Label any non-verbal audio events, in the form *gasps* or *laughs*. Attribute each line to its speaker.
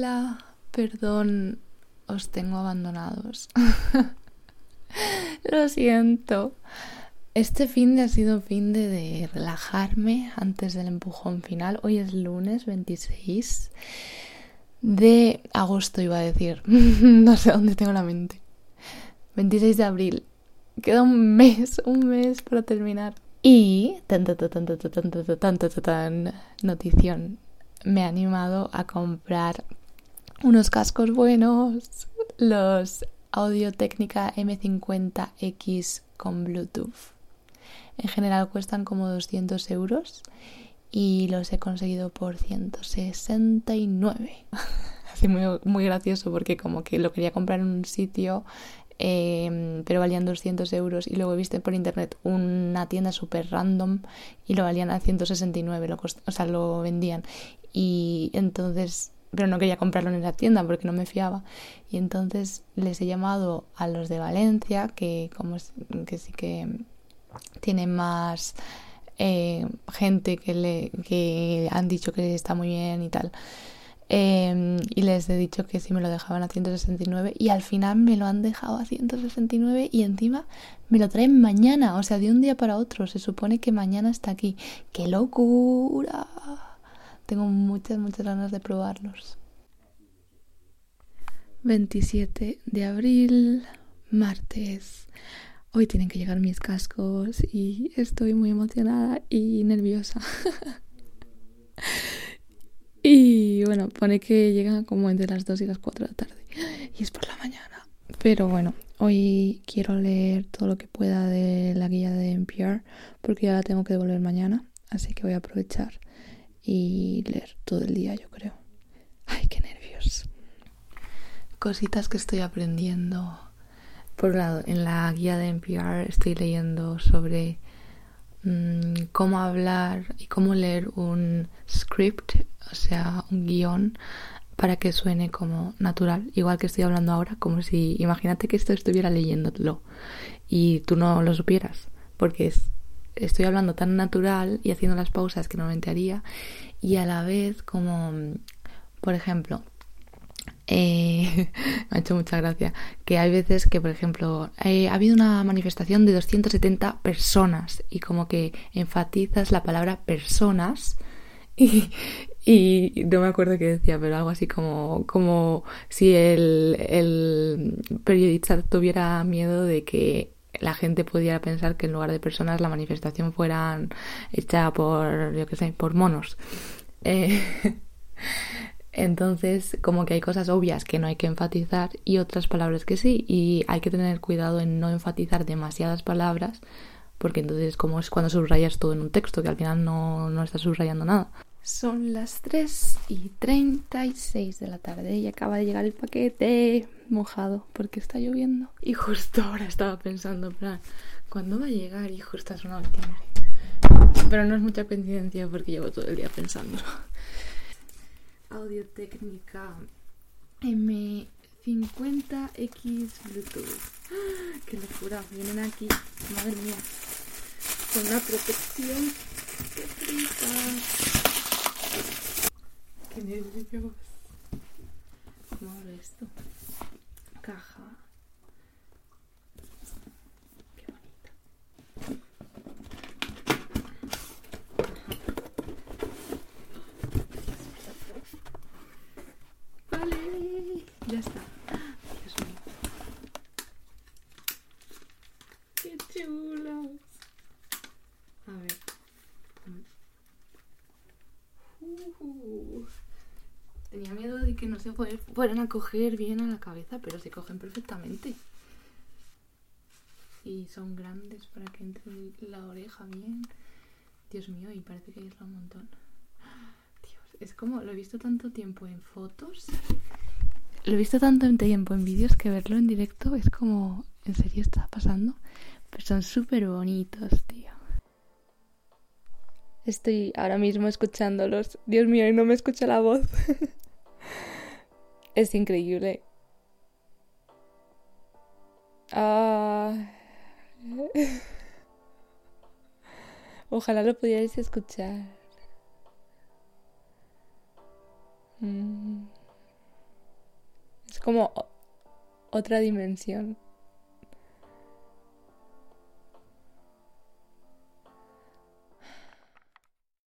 Speaker 1: Hola, perdón, os tengo abandonados. Lo siento. Este fin de ha sido fin de, de, relajarme antes del empujón final. Hoy es lunes 26 de agosto, iba a decir. no sé dónde tengo la mente. 26 de abril. Queda un mes, un mes para terminar. Y notición. Me ha animado a comprar unos cascos buenos, los Audio Técnica M50X con Bluetooth. En general cuestan como 200 euros y los he conseguido por 169. *laughs* Así muy, muy gracioso porque como que lo quería comprar en un sitio eh, pero valían 200 euros y luego he visto por internet una tienda súper random y lo valían a 169, lo o sea, lo vendían y entonces pero no quería comprarlo en la tienda porque no me fiaba y entonces les he llamado a los de Valencia que como que sí que tienen más eh, gente que le que han dicho que está muy bien y tal Em, y les he dicho que si me lo dejaban a 169 y al final me lo han dejado a 169 y encima me lo traen mañana, o sea, de un día para otro. Se supone que mañana está aquí. ¡Qué locura! Tengo muchas, muchas ganas de probarlos. 27 de abril, martes. Hoy tienen que llegar mis cascos y estoy muy emocionada y nerviosa. *laughs* Y bueno, pone que llegan como entre las 2 y las 4 de la tarde. *gasps* Y es por la mañana. Pero bueno, hoy quiero leer todo lo que pueda de la guía de NPR porque ya la tengo que devolver mañana. Así que voy a aprovechar y leer todo el día, yo creo. Ay, qué nervios. Cositas que estoy aprendiendo. Por un lado, en la guía de NPR estoy leyendo sobre mmm, cómo hablar y cómo leer un script o sea, un guion para que suene como natural, igual que estoy hablando ahora, como si imagínate que esto estuviera leyéndolo y tú no lo supieras, porque es, estoy hablando tan natural y haciendo las pausas que normalmente haría y a la vez como, por ejemplo, eh, *laughs* me ha hecho mucha gracia que hay veces que, por ejemplo, eh, ha habido una manifestación de 270 personas y como que enfatizas la palabra personas *laughs* y, no me acuerdo qué decía, pero algo así como, como si el periodista tuviera miedo de que la gente pudiera pensar que en lugar de personas la manifestación fuera hecha por, yo qué sé, por monos. Eh, *laughs* entonces, como que hay cosas obvias que no hay que enfatizar y otras palabras que sí, y hay que tener cuidado en no enfatizar demasiadas palabras, porque entonces como es cuando subrayas todo en un texto, que al final no, no estás subrayando nada. Son las 3 y 36 de la tarde y acaba de llegar el paquete mojado porque está lloviendo. Y justo ahora estaba pensando, plan, ¿cuándo va a llegar? Y justo es una timbre. Pero no es mucha coincidencia porque llevo todo el día pensando. Audio técnica M50X Bluetooth. ¡Qué locura! Vienen aquí, madre mía, con una protección. ¡Qué Qué nervios. ¿Cómo abro esto? Caja. Qué bonita. Vale, ya está. Dios mío. Qué chulos. A ver. Uh, tenía miedo de que no se fueran a coger bien a la cabeza, pero se cogen perfectamente. Y son grandes para que entre la oreja bien. Dios mío, y parece que es un montón. Dios, es como, lo he visto tanto tiempo en fotos. Lo he visto tanto tiempo en vídeos que verlo en directo es como, ¿en serio está pasando? Pero son súper bonitos, tío. Estoy ahora mismo escuchándolos. Dios mío, y no me escucha la voz. *laughs* es increíble. Ah. *laughs* Ojalá lo pudierais escuchar. Mm. Es como otra dimensión.